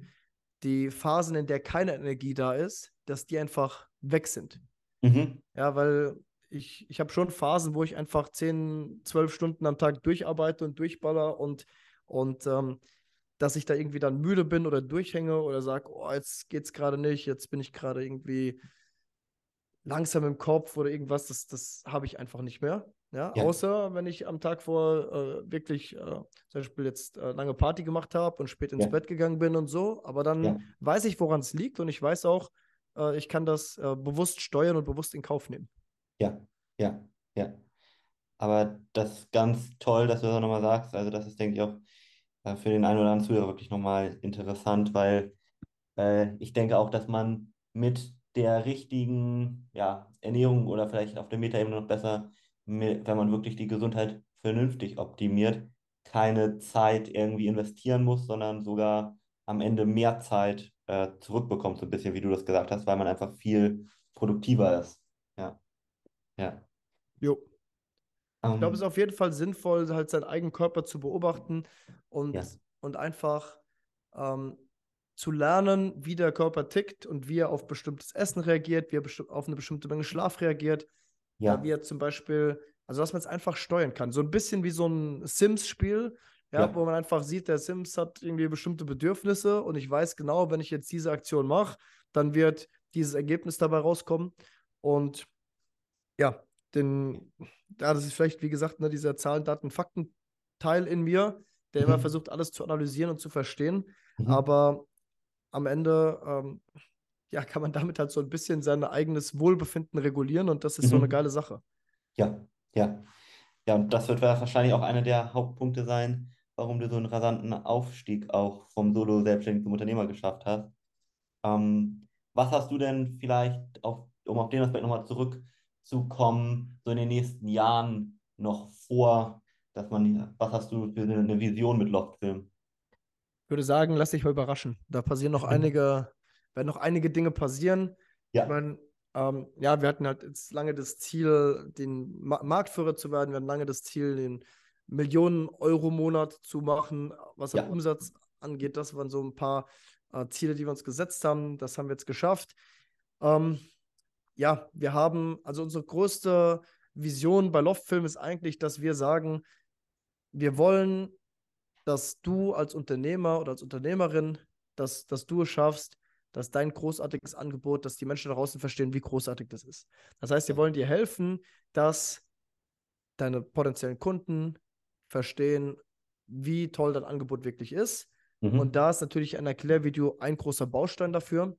die Phasen, in der keine Energie da ist, dass die einfach weg sind. mhm. Ja, weil ich, ich habe schon Phasen, wo ich einfach 10, 12 Stunden am Tag durcharbeite und durchballer und, und ähm, dass ich da irgendwie dann müde bin oder durchhänge oder sage, oh, jetzt geht's gerade nicht, jetzt bin ich gerade irgendwie langsam im Kopf oder irgendwas, das, das habe ich einfach nicht mehr. Ja, Ja. außer wenn ich am Tag vor äh, wirklich äh, zum Beispiel jetzt äh, lange Party gemacht habe und spät ins Ja. Bett gegangen bin und so, aber dann Ja. weiß ich, woran es liegt und ich weiß auch, äh, ich kann das äh, bewusst steuern und bewusst in Kauf nehmen. Ja, ja, ja. Aber das ist ganz toll, dass du das auch nochmal sagst. Also das ist, denke ich, auch äh, für den einen oder anderen Zuhörer wirklich nochmal interessant, weil ich denke auch, dass man mit der richtigen ja, Ernährung oder vielleicht auf der Metaebene noch besser, wenn man wirklich die Gesundheit vernünftig optimiert, keine Zeit irgendwie investieren muss, sondern sogar am Ende mehr Zeit äh, zurückbekommt, so ein bisschen, wie du das gesagt hast, weil man einfach viel produktiver ist. Ja. Ja. Jo. Ich glaube, es ist auf jeden Fall sinnvoll, halt seinen eigenen Körper zu beobachten und, ja. und einfach ähm, zu lernen, wie der Körper tickt und wie er auf bestimmtes Essen reagiert, wie er auf eine bestimmte Menge Schlaf reagiert. Ja. wie er zum Beispiel, also dass man es einfach steuern kann. So ein bisschen wie so ein Sims-Spiel, ja, ja, wo man einfach sieht, der Sims hat irgendwie bestimmte Bedürfnisse und ich weiß genau, wenn ich jetzt diese Aktion mache, dann wird dieses Ergebnis dabei rauskommen. Und ja, den, ja, das ist vielleicht, wie gesagt, ne, dieser Zahlen, Daten, Fakten-Teil in mir, der mhm. immer versucht, alles zu analysieren und zu verstehen. Mhm. Aber am Ende ähm, ja, kann man damit halt so ein bisschen sein eigenes Wohlbefinden regulieren und das ist mhm. so eine geile Sache. Ja, ja. Ja, und das wird wahrscheinlich auch einer der Hauptpunkte sein, warum du so einen rasanten Aufstieg auch vom Solo-Selbstständigen zum Unternehmer geschafft hast. Ähm, was hast du denn vielleicht, auf, um auf den Aspekt nochmal zurückzukommen, so in den nächsten Jahren noch vor, dass man, was hast du für eine Vision mit Loftfilm? Ich würde sagen, lass dich mal überraschen. Da passieren noch einige, werden noch einige Dinge passieren. Ja. Ich meine, ähm, ja, wir hatten halt jetzt lange das Ziel, den Ma Marktführer zu werden. Wir hatten lange das Ziel, den Millionen Euro Monat zu machen, was ja. Umsatz angeht. Das waren so ein paar äh, Ziele, die wir uns gesetzt haben. Das haben wir jetzt geschafft. Ähm, ja, wir haben, also unsere größte Vision bei Loftfilm ist eigentlich, dass wir sagen, wir wollen dass du als Unternehmer oder als Unternehmerin, dass, dass du es schaffst, dass dein großartiges Angebot, dass die Menschen da draußen verstehen, wie großartig das ist. Das heißt, wir wollen dir helfen, dass deine potenziellen Kunden verstehen, wie toll dein Angebot wirklich ist. Mhm. Und da ist natürlich ein Erklärvideo ein großer Baustein dafür.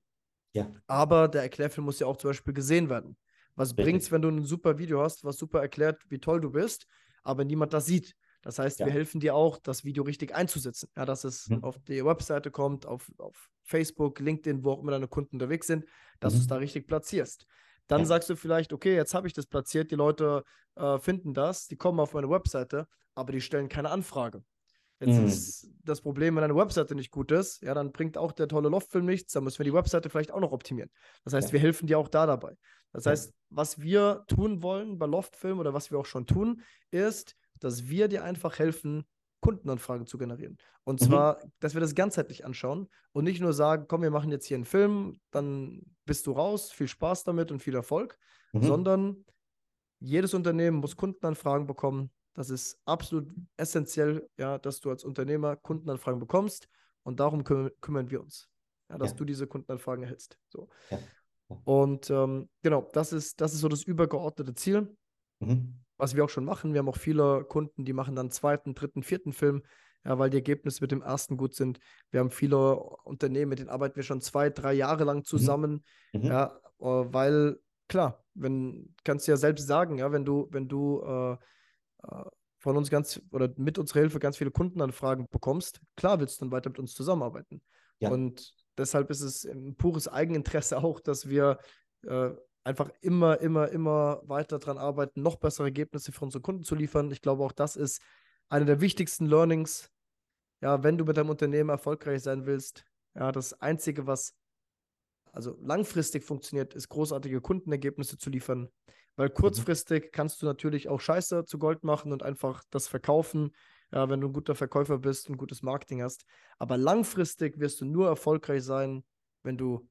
Ja. Aber der Erklärfilm muss ja auch zum Beispiel gesehen werden. Was bringt es, wenn du ein super Video hast, was super erklärt, wie toll du bist, aber niemand das sieht? Das heißt, ja. wir helfen dir auch, das Video richtig einzusetzen. Ja, dass es mhm. auf die Webseite kommt, auf, auf Facebook, LinkedIn, wo auch immer deine Kunden unterwegs sind, dass mhm. du es da richtig platzierst. Dann ja. sagst du vielleicht, okay, jetzt habe ich das platziert, die Leute äh, finden das, die kommen auf meine Webseite, aber die stellen keine Anfrage. Jetzt mhm. ist das Problem, wenn deine Webseite nicht gut ist, ja, dann bringt auch der tolle Loftfilm nichts, dann müssen wir die Webseite vielleicht auch noch optimieren. Das heißt, ja. wir helfen dir auch da dabei. Das heißt, was wir tun wollen bei Loftfilm oder was wir auch schon tun, ist, dass wir dir einfach helfen, Kundenanfragen zu generieren. Und mhm. zwar, dass wir das ganzheitlich anschauen und nicht nur sagen, komm, wir machen jetzt hier einen Film, dann bist du raus, viel Spaß damit und viel Erfolg, mhm. sondern jedes Unternehmen muss Kundenanfragen bekommen. Das ist absolut essentiell, ja, dass du als Unternehmer Kundenanfragen bekommst und darum küm kümmern wir uns, ja, dass ja. du diese Kundenanfragen erhältst. So. Ja. Und ähm, genau, das ist, das ist so das übergeordnete Ziel. Mhm was wir auch schon machen. Wir haben auch viele Kunden, die machen dann zweiten, dritten, vierten Film, ja, weil die Ergebnisse mit dem ersten gut sind. Wir haben viele Unternehmen, mit denen arbeiten wir schon zwei, drei Jahre lang mhm. zusammen. Mhm. Ja, äh, weil klar, wenn kannst du ja selbst sagen, ja, wenn du, wenn du äh, äh, von uns ganz oder mit unserer Hilfe ganz viele Kundenanfragen bekommst, klar willst du dann weiter mit uns zusammenarbeiten. Ja. Und deshalb ist es ein pures Eigeninteresse auch, dass wir äh, einfach immer, immer, immer weiter daran arbeiten, noch bessere Ergebnisse für unsere Kunden zu liefern. Ich glaube, auch das ist eine der wichtigsten Learnings. Ja, wenn du mit deinem Unternehmen erfolgreich sein willst, ja, das Einzige, was also langfristig funktioniert, ist großartige Kundenergebnisse zu liefern. Weil mhm. kurzfristig kannst du natürlich auch Scheiße zu Gold machen und einfach das verkaufen, ja, wenn du ein guter Verkäufer bist und gutes Marketing hast. Aber langfristig wirst du nur erfolgreich sein, wenn du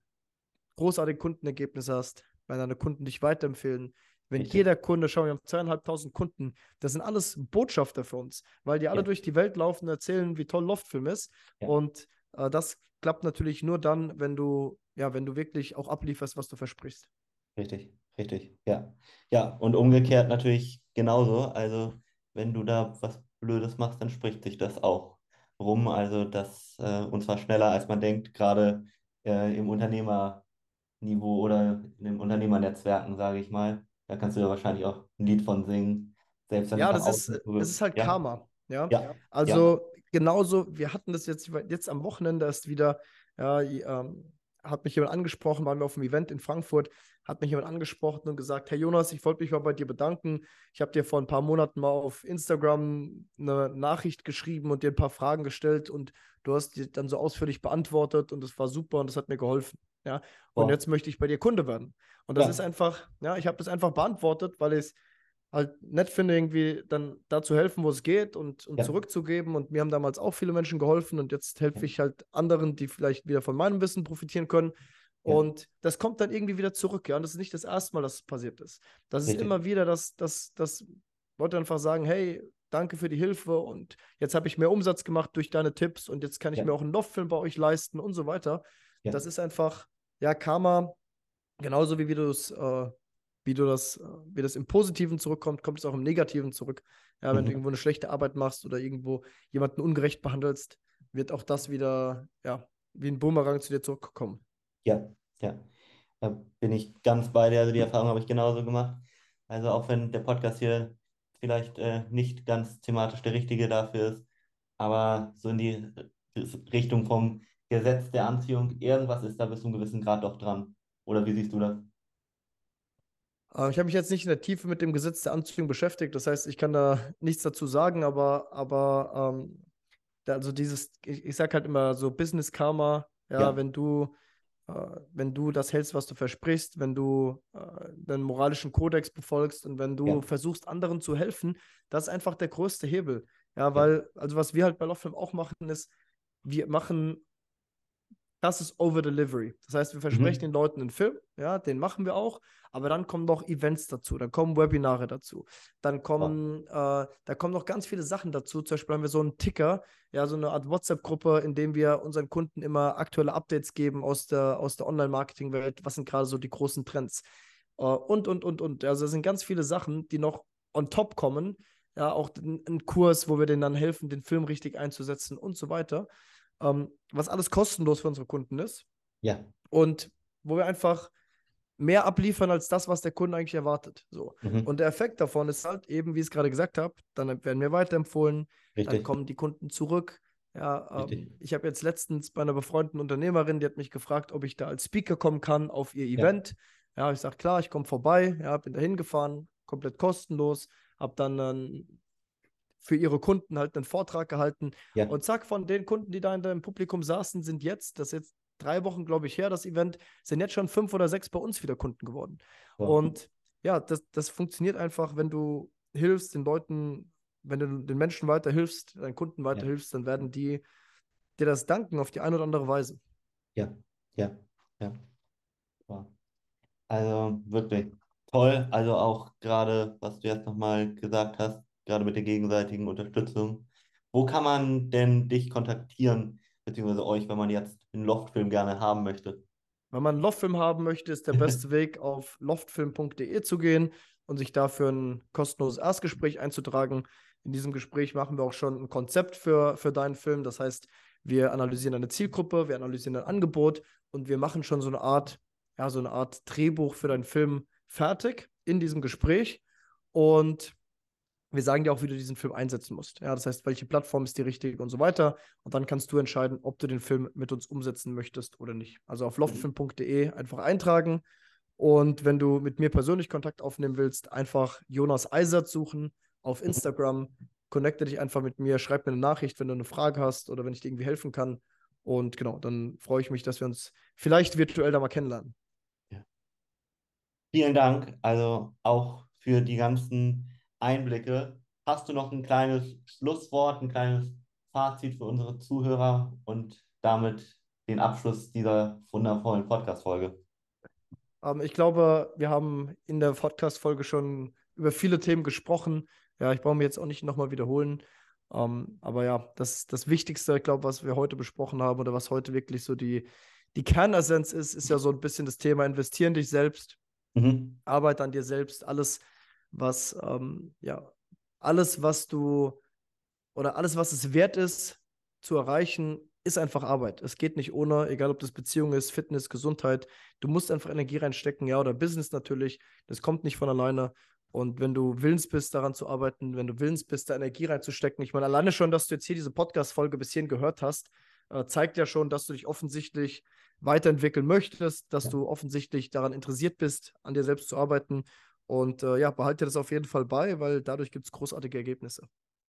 großartige Kundenergebnisse hast, wenn deine Kunden dich weiterempfehlen. Wenn Richtig. jeder Kunde, schau, wir haben zweieinhalbtausend Kunden, das sind alles Botschafter für uns, weil die alle ja. durch die Welt laufen und erzählen, wie toll Loftfilm ist. Ja. Und äh, das klappt natürlich nur dann, wenn du, ja, wenn du wirklich auch ablieferst, was du versprichst. Richtig, richtig, ja. Ja, und umgekehrt natürlich genauso. Also, wenn du da was Blödes machst, dann spricht sich das auch rum. Also, das, äh, und zwar schneller, als man denkt, gerade äh, im Unternehmer. Niveau oder in den Unternehmernetzwerken, sage ich mal. Da kannst du ja wahrscheinlich auch ein Lied von singen. Selbst ja, das ist, das ist halt ja. Karma. Ja, ja. also ja. genauso, wir hatten das jetzt, jetzt am Wochenende erst wieder, ja, ähm, hat mich jemand angesprochen, waren wir auf einem Event in Frankfurt, hat mich jemand angesprochen und gesagt, hey Jonas, ich wollte mich mal bei dir bedanken. Ich habe dir vor ein paar Monaten mal auf Instagram eine Nachricht geschrieben und dir ein paar Fragen gestellt und du hast die dann so ausführlich beantwortet und es war super und das hat mir geholfen. Ja, und wow. jetzt möchte ich bei dir Kunde werden. Und das ja. ist einfach, ja, ich habe das einfach beantwortet, weil ich es halt nett finde, irgendwie dann da zu helfen, wo es geht und, und ja. zurückzugeben. Und mir haben damals auch viele Menschen geholfen und jetzt helfe ich halt anderen, die vielleicht wieder von meinem Wissen profitieren können. Ja. Und das kommt dann irgendwie wieder zurück, ja. Und das ist nicht das erste Mal, dass es passiert ist. Das Richtig. ist immer wieder, dass, dass, dass Leute einfach sagen, hey, danke für die Hilfe und jetzt habe ich mehr Umsatz gemacht durch deine Tipps und jetzt kann ich ja. mir auch einen Loftfilm bei euch leisten und so weiter. Das ist einfach, ja, Karma, genauso wie, wie du es äh, wie du das, äh, wie das im Positiven zurückkommt, kommt es auch im Negativen zurück. Ja, wenn mhm. du irgendwo eine schlechte Arbeit machst oder irgendwo jemanden ungerecht behandelst, wird auch das wieder, ja, wie ein Boomerang zu dir zurückkommen. Ja, ja. Da bin ich ganz bei dir. Also die Erfahrung habe ich genauso gemacht. Also auch wenn der Podcast hier vielleicht äh, nicht ganz thematisch der richtige dafür ist, aber so in die Richtung vom Gesetz der Anziehung, irgendwas ist da bis zu einem gewissen Grad doch dran. Oder wie siehst du das? Äh, ich habe mich jetzt nicht in der Tiefe mit dem Gesetz der Anziehung beschäftigt, das heißt, ich kann da nichts dazu sagen, aber, aber ähm, also dieses, ich, ich sage halt immer so Business Karma, ja, ja. wenn du wenn du das hältst, was du versprichst, wenn du äh, deinen moralischen Kodex befolgst und wenn du ja. versuchst, anderen zu helfen, das ist einfach der größte Hebel. Ja, weil, also was wir halt bei Love auch machen, ist, wir machen das ist Over-Delivery. Das heißt, wir versprechen mhm. den Leuten einen Film, ja, den machen wir auch, aber dann kommen noch Events dazu, dann kommen Webinare dazu, dann kommen, oh. äh, da kommen noch ganz viele Sachen dazu. Zum Beispiel haben wir so einen Ticker, ja, so eine Art WhatsApp-Gruppe, in dem wir unseren Kunden immer aktuelle Updates geben aus der, aus der Online-Marketing-Welt. Was sind gerade so die großen Trends? Äh, und, und, und, und. Also, es sind ganz viele Sachen, die noch on top kommen. Ja, auch ein Kurs, wo wir denen dann helfen, den Film richtig einzusetzen und so weiter ähm, was alles kostenlos für unsere Kunden ist. Ja. Und wo wir einfach mehr abliefern als das, was der Kunde eigentlich erwartet. So. Mhm. Und der Effekt davon ist halt eben, wie ich es gerade gesagt habe, dann werden wir weiterempfohlen, Richtig. dann kommen die Kunden zurück. Ja, ähm, ich habe jetzt letztens bei einer befreundeten Unternehmerin, die hat mich gefragt, ob ich da als Speaker kommen kann auf ihr Event. Ja, ja ich sage, klar, ich komme vorbei, ja, bin da hingefahren, komplett kostenlos, habe dann einen für ihre Kunden halt einen Vortrag gehalten. Ja. Und zack, von den Kunden, die da in deinem Publikum saßen, sind jetzt, das ist jetzt drei Wochen, glaube ich, her, das Event, sind jetzt schon fünf oder sechs bei uns wieder Kunden geworden. Ja. Und ja, das, das funktioniert einfach, wenn du hilfst, den Leuten, wenn du den Menschen weiterhilfst, deinen Kunden weiterhilfst, ja. dann werden die dir das danken auf die eine oder andere Weise. Ja, ja, ja. Also wirklich toll. Also auch gerade, was du jetzt nochmal gesagt hast, gerade mit der gegenseitigen Unterstützung. Wo kann man denn dich kontaktieren, beziehungsweise euch, wenn man jetzt einen Loftfilm gerne haben möchte? Wenn man einen Loftfilm haben möchte, ist der beste Weg, auf loftfilm.de zu gehen und sich dafür ein kostenloses Erstgespräch einzutragen. In diesem Gespräch machen wir auch schon ein Konzept für, für deinen Film. Das heißt, wir analysieren eine Zielgruppe, wir analysieren ein Angebot und wir machen schon so eine Art, ja, so eine Art Drehbuch für deinen Film fertig in diesem Gespräch. Und wir sagen dir auch, wie du diesen Film einsetzen musst. Ja, das heißt, welche Plattform ist die richtige und so weiter. Und dann kannst du entscheiden, ob du den Film mit uns umsetzen möchtest oder nicht. Also auf loftfilm.de einfach eintragen. Und wenn du mit mir persönlich Kontakt aufnehmen willst, einfach Jonas Eisert suchen auf Instagram. Connecte dich einfach mit mir, schreib mir eine Nachricht, wenn du eine Frage hast oder wenn ich dir irgendwie helfen kann. Und genau, dann freue ich mich, dass wir uns vielleicht virtuell da mal kennenlernen. Ja. Vielen Dank. Also auch für die ganzen Einblicke. Hast du noch ein kleines Schlusswort, ein kleines Fazit für unsere Zuhörer und damit den Abschluss dieser wundervollen Podcast-Folge? Ähm, ich glaube, wir haben in der Podcast-Folge schon über viele Themen gesprochen. Ja, ich brauche mich jetzt auch nicht nochmal wiederholen. Ähm, aber ja, das, das Wichtigste, ich glaube, was wir heute besprochen haben oder was heute wirklich so die, die Kernessenz ist, ist ja so ein bisschen das Thema investieren dich selbst, mhm. Arbeit an dir selbst, alles was, ähm, ja, alles, was du oder alles, was es wert ist zu erreichen, ist einfach Arbeit. Es geht nicht ohne, egal ob das Beziehung ist, Fitness, Gesundheit. Du musst einfach Energie reinstecken, ja, oder Business natürlich. Das kommt nicht von alleine. Und wenn du willens bist, daran zu arbeiten, wenn du willens bist, da Energie reinzustecken, ich meine, alleine schon, dass du jetzt hier diese Podcast-Folge bis hierhin gehört hast, äh, zeigt ja schon, dass du dich offensichtlich weiterentwickeln möchtest, dass du offensichtlich daran interessiert bist, an dir selbst zu arbeiten. Und äh, ja, behalte das auf jeden Fall bei, weil dadurch gibt es großartige Ergebnisse.